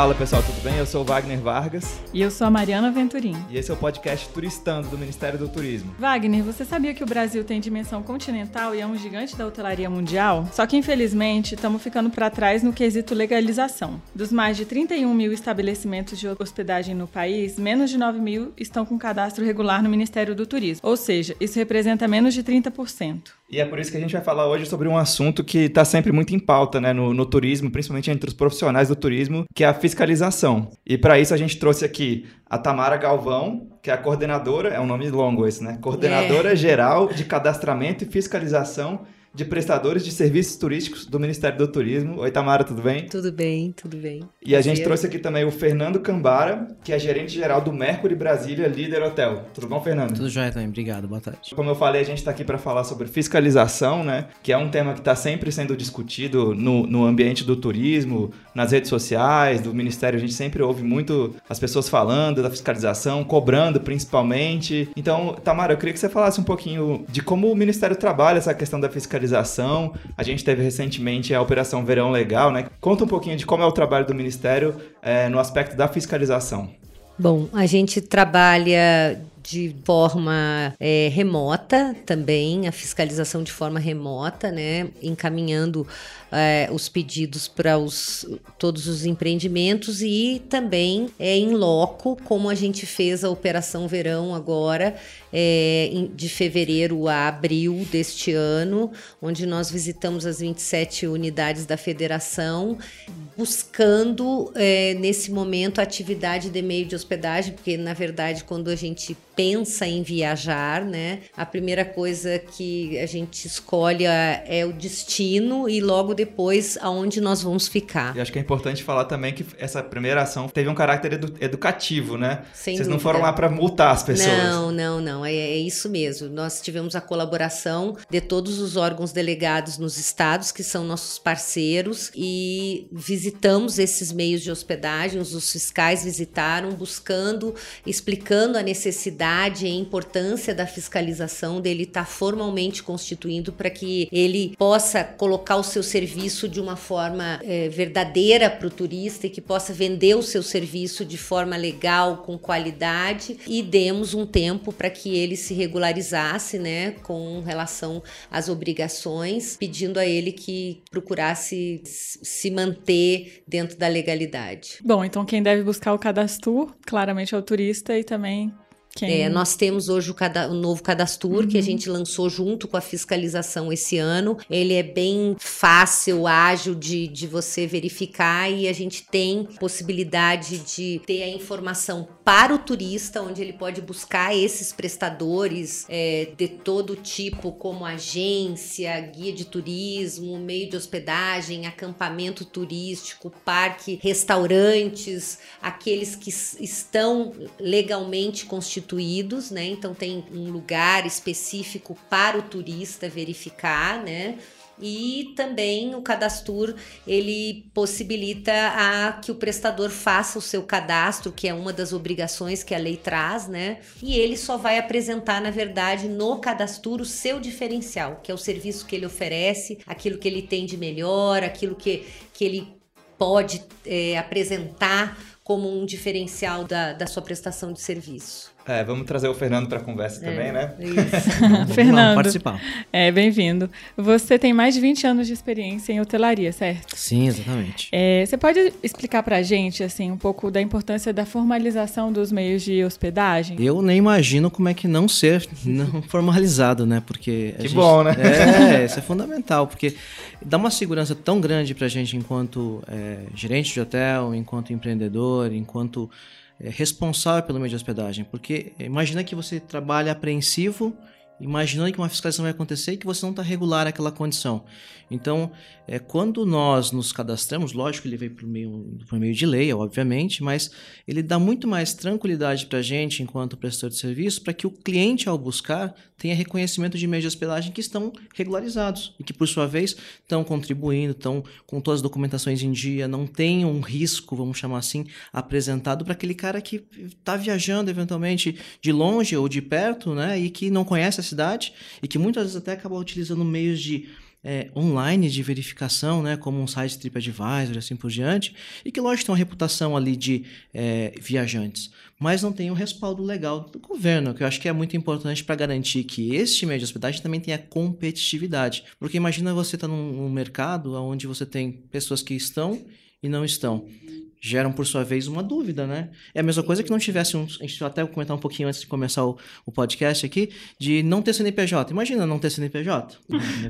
Fala pessoal, tudo bem? Eu sou o Wagner Vargas. E eu sou a Mariana Venturim. E esse é o podcast Turistando do Ministério do Turismo. Wagner, você sabia que o Brasil tem dimensão continental e é um gigante da hotelaria mundial? Só que infelizmente estamos ficando para trás no quesito legalização. Dos mais de 31 mil estabelecimentos de hospedagem no país, menos de 9 mil estão com cadastro regular no Ministério do Turismo. Ou seja, isso representa menos de 30%. E é por isso que a gente vai falar hoje sobre um assunto que está sempre muito em pauta né, no, no, turismo, principalmente entre os profissionais do turismo, que é a fiscalização. E para isso a gente trouxe aqui a Tamara Galvão, que é a coordenadora, é um nome longo esse, né? Coordenadora é. Geral de Cadastramento e Fiscalização de prestadores de serviços turísticos do Ministério do Turismo. Oi, Tamara, tudo bem? Tudo bem, tudo bem. E a gente trouxe aqui também o Fernando Cambara, que é gerente geral do Mercury Brasília Líder Hotel. Tudo bom, Fernando? Tudo jóia também, obrigado, boa tarde. Como eu falei, a gente está aqui para falar sobre fiscalização, né? Que é um tema que está sempre sendo discutido no, no ambiente do turismo, nas redes sociais, do Ministério. A gente sempre ouve muito as pessoas falando da fiscalização, cobrando principalmente. Então, Tamara, eu queria que você falasse um pouquinho de como o Ministério trabalha essa questão da fiscalização fiscalização. A gente teve recentemente a Operação Verão Legal, né? Conta um pouquinho de como é o trabalho do Ministério é, no aspecto da fiscalização. Bom, a gente trabalha de forma é, remota também, a fiscalização de forma remota, né, encaminhando é, os pedidos para os, todos os empreendimentos e também é, em loco, como a gente fez a Operação Verão agora, é, de fevereiro a abril deste ano, onde nós visitamos as 27 unidades da federação, buscando é, nesse momento a atividade de meio de hospedagem, porque na verdade quando a gente pensa em viajar, né, a primeira coisa que a gente escolhe é, é o destino e logo depois aonde nós vamos ficar. E acho que é importante falar também que essa primeira ação teve um caráter edu educativo, né? Sem Vocês dúvida. não foram lá para multar as pessoas. Não, não, não. É, é, isso mesmo. Nós tivemos a colaboração de todos os órgãos delegados nos estados, que são nossos parceiros, e visitamos esses meios de hospedagem, os fiscais visitaram, buscando, explicando a necessidade e a importância da fiscalização dele estar formalmente constituindo para que ele possa colocar o seu serviço serviço de uma forma é, verdadeira para o turista e que possa vender o seu serviço de forma legal, com qualidade. E demos um tempo para que ele se regularizasse, né, com relação às obrigações, pedindo a ele que procurasse se manter dentro da legalidade. Bom, então quem deve buscar o cadastro claramente é o turista e também é, nós temos hoje o, cada, o novo Cadastur, uhum. que a uhum. gente lançou junto com a fiscalização esse ano. Ele é bem fácil, ágil de, de você verificar e a gente tem possibilidade de ter a informação para o turista, onde ele pode buscar esses prestadores é, de todo tipo, como agência, guia de turismo, meio de hospedagem, acampamento turístico, parque, restaurantes, aqueles que estão legalmente constituídos né? Então tem um lugar específico para o turista verificar, né? E também o Cadastur ele possibilita a que o prestador faça o seu cadastro, que é uma das obrigações que a lei traz, né? E ele só vai apresentar, na verdade, no Cadastur o seu diferencial, que é o serviço que ele oferece, aquilo que ele tem de melhor, aquilo que, que ele pode é, apresentar como um diferencial da, da sua prestação de serviço. É, vamos trazer o Fernando para a conversa é, também, né? Isso. Fernando, participar. É, bem-vindo. Você tem mais de 20 anos de experiência em hotelaria, certo? Sim, exatamente. É, você pode explicar para a gente, assim, um pouco da importância da formalização dos meios de hospedagem? Eu nem imagino como é que não ser não formalizado, né? Porque que gente, bom, né? É, isso é fundamental, porque dá uma segurança tão grande para a gente enquanto é, gerente de hotel, enquanto empreendedor, enquanto é, responsável pelo meio de hospedagem. Porque imagina que você trabalha apreensivo, imaginando que uma fiscalização vai acontecer e que você não está regular aquela condição. Então, é, quando nós nos cadastramos, lógico que ele veio por meio, por meio de lei, obviamente, mas ele dá muito mais tranquilidade para a gente, enquanto prestador de serviço, para que o cliente, ao buscar, tenha reconhecimento de meios de hospedagem que estão regularizados e que, por sua vez, estão contribuindo, estão com todas as documentações em dia, não tem um risco, vamos chamar assim, apresentado para aquele cara que está viajando eventualmente de longe ou de perto, né, e que não conhece a e que muitas vezes até acaba utilizando meios de é, online de verificação, né, como um site TripAdvisor e assim por diante, e que, lógico, tem uma reputação ali de é, viajantes, mas não tem o respaldo legal do governo, que eu acho que é muito importante para garantir que este meio de hospedagem também tenha competitividade. Porque imagina você estar tá num, num mercado onde você tem pessoas que estão e não estão geram, por sua vez, uma dúvida, né? É a mesma coisa que não tivesse um. A gente até comentar um pouquinho antes de começar o, o podcast aqui, de não ter CNPJ. Imagina não ter CNPJ.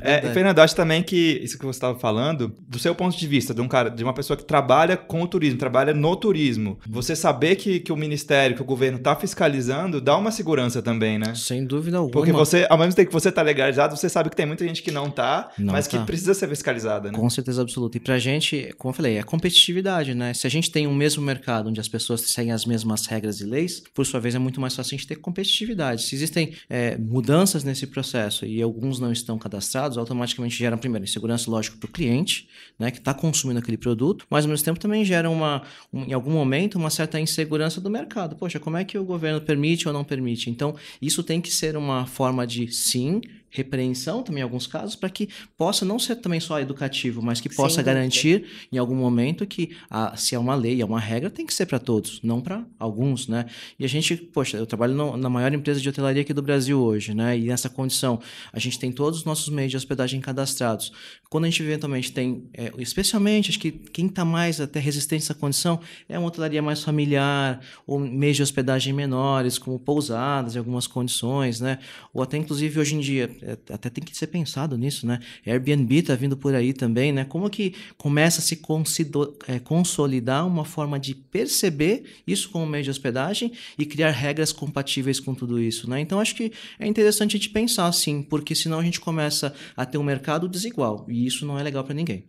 é, é Fernando, acho também que isso que você estava falando, do seu ponto de vista, de um cara, de uma pessoa que trabalha com o turismo, trabalha no turismo, você saber que, que o Ministério, que o governo está fiscalizando, dá uma segurança também, né? Sem dúvida alguma. Porque você, ao mesmo tempo que você está legalizado, você sabe que tem muita gente que não está, mas tá. que precisa ser fiscalizada, né? Com certeza absoluta. E pra gente, como eu falei, é competitividade, né? Se a gente gente tem um mesmo mercado onde as pessoas seguem as mesmas regras e leis, por sua vez é muito mais fácil a gente ter competitividade. Se existem é, mudanças nesse processo e alguns não estão cadastrados, automaticamente geram, primeiro, insegurança, lógico, para o cliente, né, que está consumindo aquele produto, mas ao mesmo tempo também gera uma, um, em algum momento, uma certa insegurança do mercado. Poxa, como é que o governo permite ou não permite? Então, isso tem que ser uma forma de, sim, repreensão também em alguns casos, para que possa não ser também só educativo, mas que possa garantir em algum momento que a, se é uma lei, é uma regra, tem que ser para todos, não para alguns, né? E a gente, poxa, eu trabalho no, na maior empresa de hotelaria aqui do Brasil hoje, né? E nessa condição, a gente tem todos os nossos meios de hospedagem cadastrados. Quando a gente eventualmente tem, é, especialmente, acho que quem está mais até resistente a essa condição é uma hotelaria mais familiar, ou meios de hospedagem menores, como pousadas em algumas condições, né? Ou até, inclusive, hoje em dia, até tem que ser pensado nisso, né? Airbnb está vindo por aí também, né? Como que começa a se é, consolidar uma forma de perceber isso como meio de hospedagem e criar regras compatíveis com tudo isso, né? Então acho que é interessante a gente pensar assim, porque senão a gente começa a ter um mercado desigual e isso não é legal para ninguém.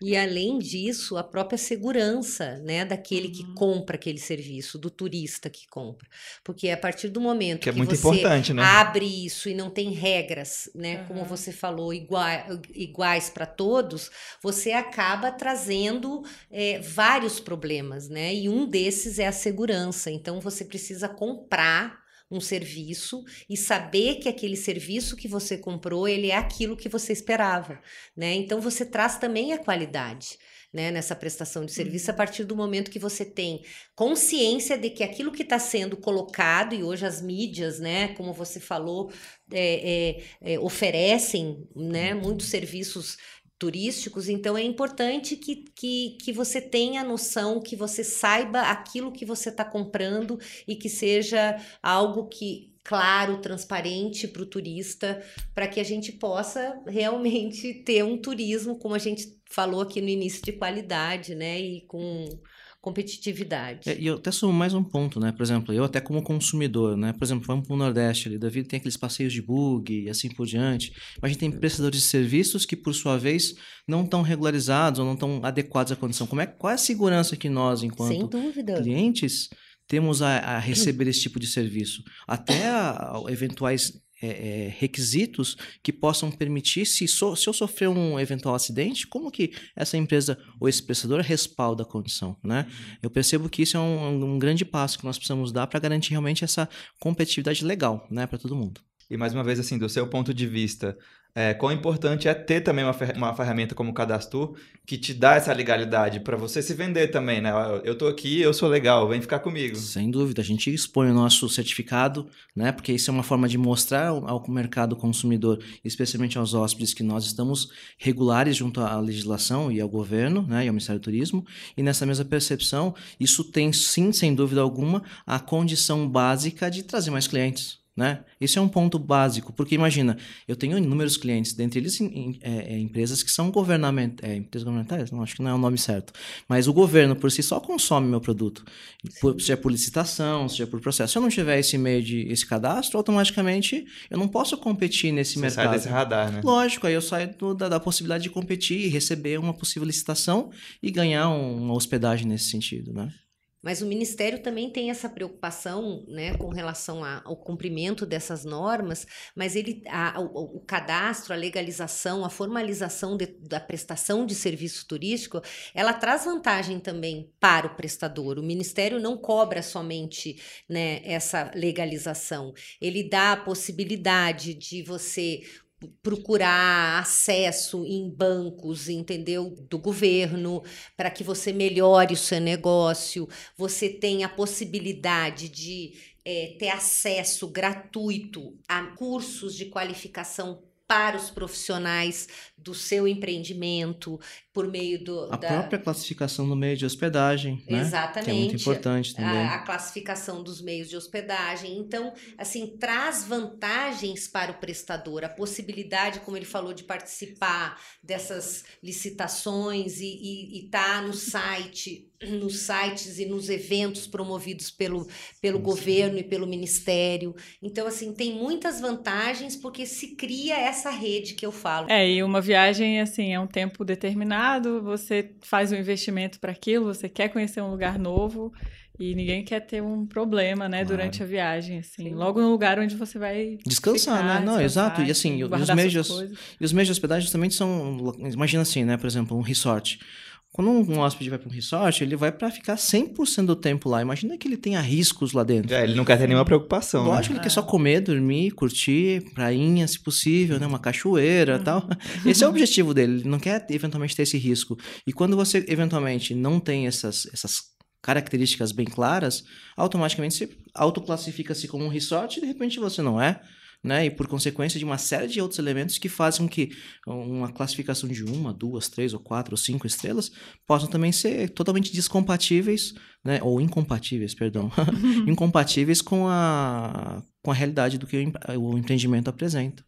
E além disso, a própria segurança, né, daquele que uhum. compra aquele serviço, do turista que compra. Porque a partir do momento que, é que é você né? abre isso e não tem regras, né, uhum. como você falou, iguais, iguais para todos, você acaba trazendo é, vários problemas, né? E um desses é a segurança. Então você precisa comprar um serviço e saber que aquele serviço que você comprou, ele é aquilo que você esperava, né? Então você traz também a qualidade. Né, nessa prestação de serviço, a uhum. partir do momento que você tem consciência de que aquilo que está sendo colocado, e hoje as mídias, né, como você falou, é, é, é, oferecem né, uhum. muitos serviços turísticos, então é importante que, que, que você tenha noção, que você saiba aquilo que você está comprando e que seja algo que claro, transparente para o turista, para que a gente possa realmente ter um turismo, como a gente falou aqui no início, de qualidade, né? E com competitividade. É, e eu até sumo mais um ponto, né? Por exemplo, eu até como consumidor, né? Por exemplo, vamos para o Nordeste ali, da vida tem aqueles passeios de bug e assim por diante. Mas a gente tem prestadores de serviços que, por sua vez, não estão regularizados ou não estão adequados à condição. Como é, qual é a segurança que nós, enquanto clientes, temos a, a receber esse tipo de serviço? Até a, a eventuais é, é, requisitos que possam permitir, se, so, se eu sofrer um eventual acidente, como que essa empresa ou esse prestador respalda a condição, né? Eu percebo que isso é um, um grande passo que nós precisamos dar para garantir realmente essa competitividade legal, né, para todo mundo. E mais uma vez, assim, do seu ponto de vista, é, quão importante é ter também uma, fer uma ferramenta como o Cadastro que te dá essa legalidade para você se vender também, né? Eu tô aqui, eu sou legal, vem ficar comigo. Sem dúvida, a gente expõe o nosso certificado, né? Porque isso é uma forma de mostrar ao mercado consumidor, especialmente aos hóspedes, que nós estamos regulares junto à legislação e ao governo, né? E ao Ministério do Turismo. E nessa mesma percepção, isso tem sim, sem dúvida alguma, a condição básica de trazer mais clientes. Né? Esse é um ponto básico, porque imagina, eu tenho inúmeros clientes, dentre eles em, em, é, é empresas que são governamentais, é, empresas governamentais, não acho que não é o nome certo, mas o governo por si só consome meu produto, por, seja por licitação, seja por processo. Se eu não tiver esse meio de esse cadastro, automaticamente eu não posso competir nesse Você mercado. Sai desse radar, né? Lógico, aí eu saio do, da, da, possibilidade de competir e receber uma possível licitação e ganhar um, uma hospedagem nesse sentido, né? Mas o Ministério também tem essa preocupação né, com relação ao cumprimento dessas normas, mas ele, a, o, o, cadastro, a legalização, a formalização de, da prestação de serviço turístico, ela traz vantagem também para o prestador. O Ministério não cobra somente né, essa legalização, ele dá a possibilidade de você procurar acesso em bancos, entendeu? Do governo, para que você melhore o seu negócio, você tem a possibilidade de é, ter acesso gratuito a cursos de qualificação para os profissionais do seu empreendimento por meio do a da... própria classificação no meio de hospedagem né? exatamente que é muito importante também. a, a, classificação dos meios de hospedagem. Então assim traz vantagens para o prestador a possibilidade como ele falou de participar dessas licitações e estar tá no site nos sites e nos eventos promovidos pelo, pelo sim, governo sim. e pelo ministério então assim tem muitas vantagens porque se cria essa rede que eu falo é e uma viagem, assim, é um tempo determinado, você faz um investimento para aquilo, você quer conhecer um lugar novo e ninguém quer ter um problema, né, claro. durante a viagem, assim. Sim. Logo no lugar onde você vai descansar, ficar, né? Não, exato. E assim, os meios e os meios de hospedagem também são, imagina assim, né, por exemplo, um resort. Quando um hóspede vai para um resort, ele vai para ficar 100% do tempo lá. Imagina que ele tenha riscos lá dentro. É, ele não quer ter nenhuma preocupação. Né? Lógico, né? ele quer só comer, dormir, curtir, prainha, se possível, né? Uma cachoeira e tal. Esse é o objetivo dele. Ele não quer eventualmente ter esse risco. E quando você eventualmente não tem essas, essas características bem claras, automaticamente você autoclassifica-se como um resort e de repente você não é né? E por consequência de uma série de outros elementos que fazem com que uma classificação de uma, duas, três ou quatro ou cinco estrelas possam também ser totalmente descompatíveis, né? Ou incompatíveis, perdão, incompatíveis com a, com a realidade do que o, o empreendimento apresenta.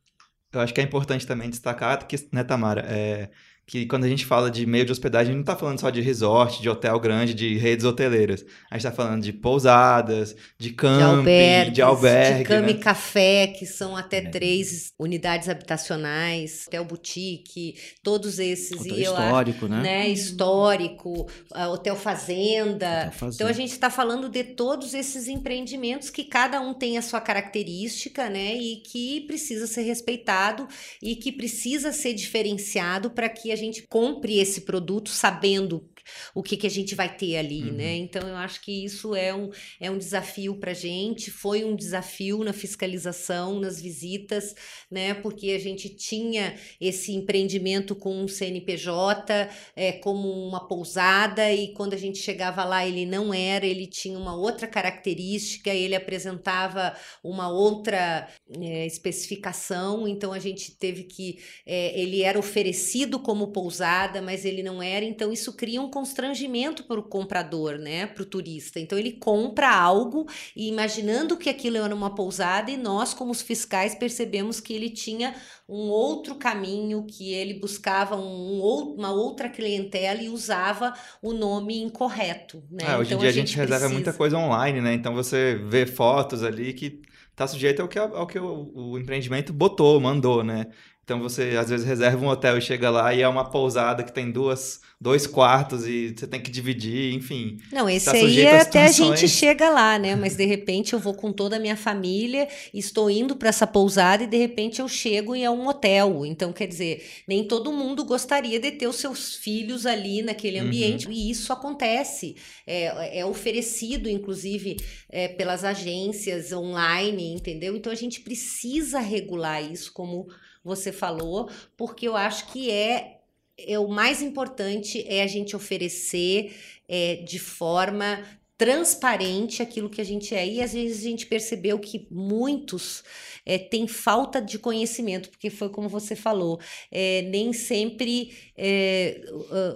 Eu acho que é importante também destacar que, né, Tamara, é, que quando a gente fala de meio de hospedagem, a gente não está falando só de resort, de hotel grande, de redes hoteleiras. A gente está falando de pousadas, de camping, de albergue. De cama né? e café, que são até é. três unidades habitacionais, hotel boutique, todos esses. Hotel e histórico, acho, né? né? Histórico, hotel fazenda. hotel fazenda. Então a gente está falando de todos esses empreendimentos que cada um tem a sua característica, né? E que precisa ser respeitado e que precisa ser diferenciado para que a gente compre esse produto sabendo o que, que a gente vai ter ali, né? uhum. né? Então eu acho que isso é um, é um desafio para a gente, foi um desafio na fiscalização, nas visitas, né? Porque a gente tinha esse empreendimento com um CNPJ é, como uma pousada, e quando a gente chegava lá, ele não era, ele tinha uma outra característica, ele apresentava uma outra é, especificação, então a gente teve que. É, ele era oferecido como pousada, mas ele não era, então isso cria um constrangimento para o comprador, né, para o turista. Então ele compra algo e imaginando que aquilo era uma pousada e nós como os fiscais percebemos que ele tinha um outro caminho, que ele buscava um, uma outra clientela e usava o nome incorreto, né? Ah, hoje então, em dia a gente, gente reserva precisa... muita coisa online, né? Então você vê fotos ali que tá sujeito ao que, ao que o, o empreendimento botou, mandou, né? Então você às vezes reserva um hotel e chega lá e é uma pousada que tem duas, dois quartos e você tem que dividir, enfim. Não, esse tá aí é até a gente chega lá, né? Mas de repente eu vou com toda a minha família, estou indo para essa pousada e de repente eu chego e é um hotel. Então, quer dizer, nem todo mundo gostaria de ter os seus filhos ali naquele uhum. ambiente. Uhum. E isso acontece. É, é oferecido, inclusive, é, pelas agências online, entendeu? Então a gente precisa regular isso como você falou, porque eu acho que é, é o mais importante é a gente oferecer é, de forma transparente aquilo que a gente é. E às vezes a gente percebeu que muitos é, têm falta de conhecimento, porque foi como você falou, é, nem sempre é,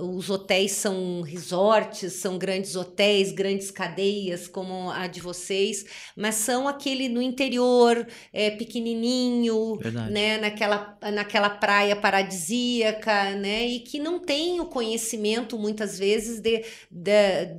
os hotéis são resorts, são grandes hotéis, grandes cadeias como a de vocês, mas são aquele no interior, é, pequenininho, né, naquela, naquela praia paradisíaca, né, e que não tem o conhecimento muitas vezes de, de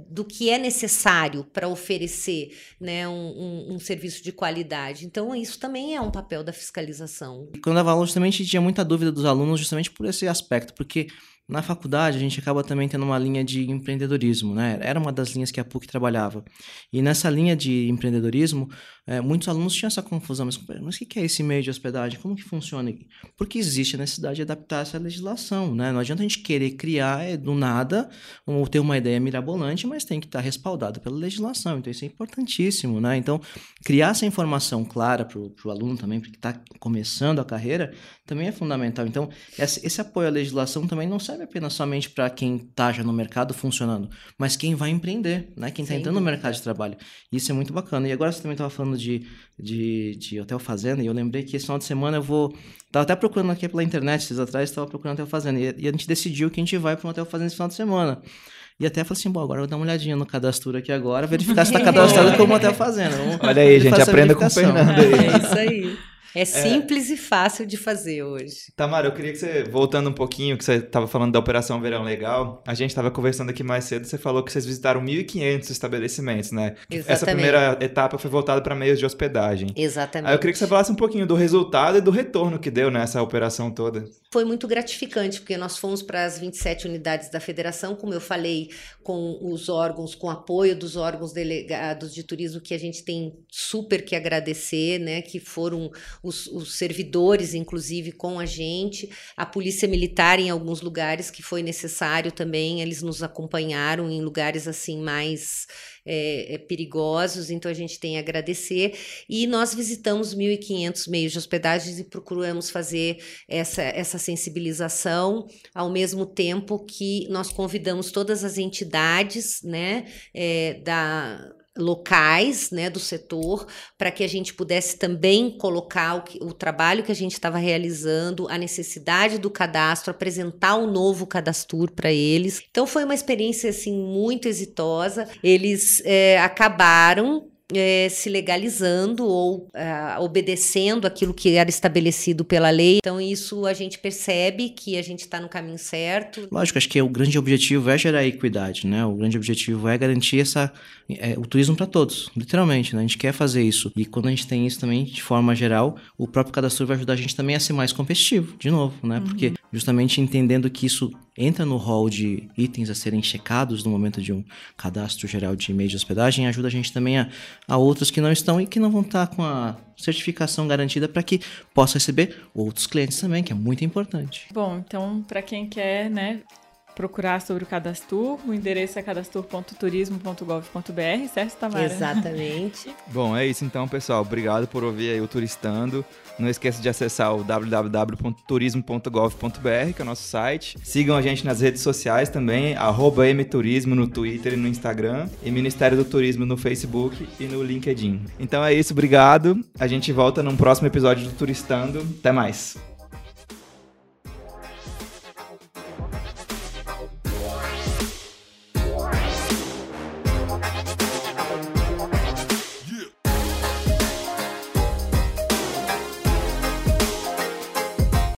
do que é necessário para oferecer, né, um, um, um, serviço de qualidade. Então isso também é um papel da fiscalização. Quando eu dava aula, justamente tinha muita dúvida dos alunos justamente por esse aspecto, porque na faculdade a gente acaba também tendo uma linha de empreendedorismo, né? Era uma das linhas que a PUC trabalhava. E nessa linha de empreendedorismo, é, muitos alunos tinham essa confusão, mas, mas o que é esse meio de hospedagem? Como que funciona? Porque existe a necessidade de adaptar essa legislação, né? Não adianta a gente querer criar é, do nada ou ter uma ideia mirabolante, mas tem que estar respaldado pela legislação. Então isso é importantíssimo, né? Então criar essa informação clara para o aluno também, porque está começando a carreira, também é fundamental. Então esse, apoio à legislação também não serve apenas somente para quem está já no mercado funcionando, mas quem vai empreender, né? Quem está entrando no mercado de trabalho. Isso é muito bacana. E agora você também estava falando de, de, de Hotel Fazenda, e eu lembrei que esse final de semana eu vou. Estava até procurando aqui pela internet, esses atrás, estava procurando Hotel Fazenda. E, e, a gente decidiu que a gente vai para um Hotel Fazenda esse final de semana. E até falei assim, bom, agora eu vou dar uma olhadinha no cadastro aqui agora, verificar se está cadastrado como Hotel Fazenda. Vamos Olha aí, gente, aprenda com o Fernando. É isso aí. É simples é... e fácil de fazer hoje. Tamara, eu queria que você, voltando um pouquinho, que você estava falando da Operação Verão Legal, a gente estava conversando aqui mais cedo, você falou que vocês visitaram 1.500 estabelecimentos, né? Exatamente. Essa primeira etapa foi voltada para meios de hospedagem. Exatamente. Aí eu queria que você falasse um pouquinho do resultado e do retorno que deu nessa operação toda. Foi muito gratificante, porque nós fomos para as 27 unidades da federação, como eu falei, com os órgãos, com apoio dos órgãos delegados de turismo, que a gente tem super que agradecer, né? Que foram os, os, servidores, inclusive, com a gente, a polícia militar em alguns lugares que foi necessário também, eles nos acompanharam em lugares assim mais é, é, perigosos, então a gente tem a agradecer. E nós visitamos 1.500 meios de hospedagens e procuramos fazer essa, essa sensibilização, ao mesmo tempo que nós convidamos todas as entidades né, é, da locais né, do setor para que a gente pudesse também colocar o, que, o trabalho que a gente estava realizando, a necessidade do cadastro, apresentar o um novo cadastro para eles. Então foi uma experiência assim muito exitosa. Eles é, acabaram é, se legalizando ou é, obedecendo aquilo que era estabelecido pela lei. Então, isso a gente percebe que a gente está no caminho certo. Lógico, acho que o grande objetivo é gerar equidade, né? O grande objetivo é garantir essa, é, o turismo para todos, literalmente, né? A gente quer fazer isso. E quando a gente tem isso também, de forma geral, o próprio cadastro vai ajudar a gente também a ser mais competitivo, de novo, né? Uhum. Porque justamente entendendo que isso entra no hall de itens a serem checados no momento de um cadastro geral de e-mail de hospedagem, ajuda a gente também a, a outros que não estão e que não vão estar com a certificação garantida para que possa receber outros clientes também, que é muito importante. Bom, então para quem quer, né, procurar sobre o cadastro, o endereço é cadastur.turismo.gov.br, certo, Tamara? Exatamente. Bom, é isso então, pessoal. Obrigado por ouvir aí o Turistando. Não esqueça de acessar o www.turismo.gov.br, que é o nosso site. Sigam a gente nas redes sociais também, mturismo no Twitter e no Instagram, e Ministério do Turismo no Facebook e no LinkedIn. Então é isso, obrigado. A gente volta num próximo episódio do Turistando. Até mais.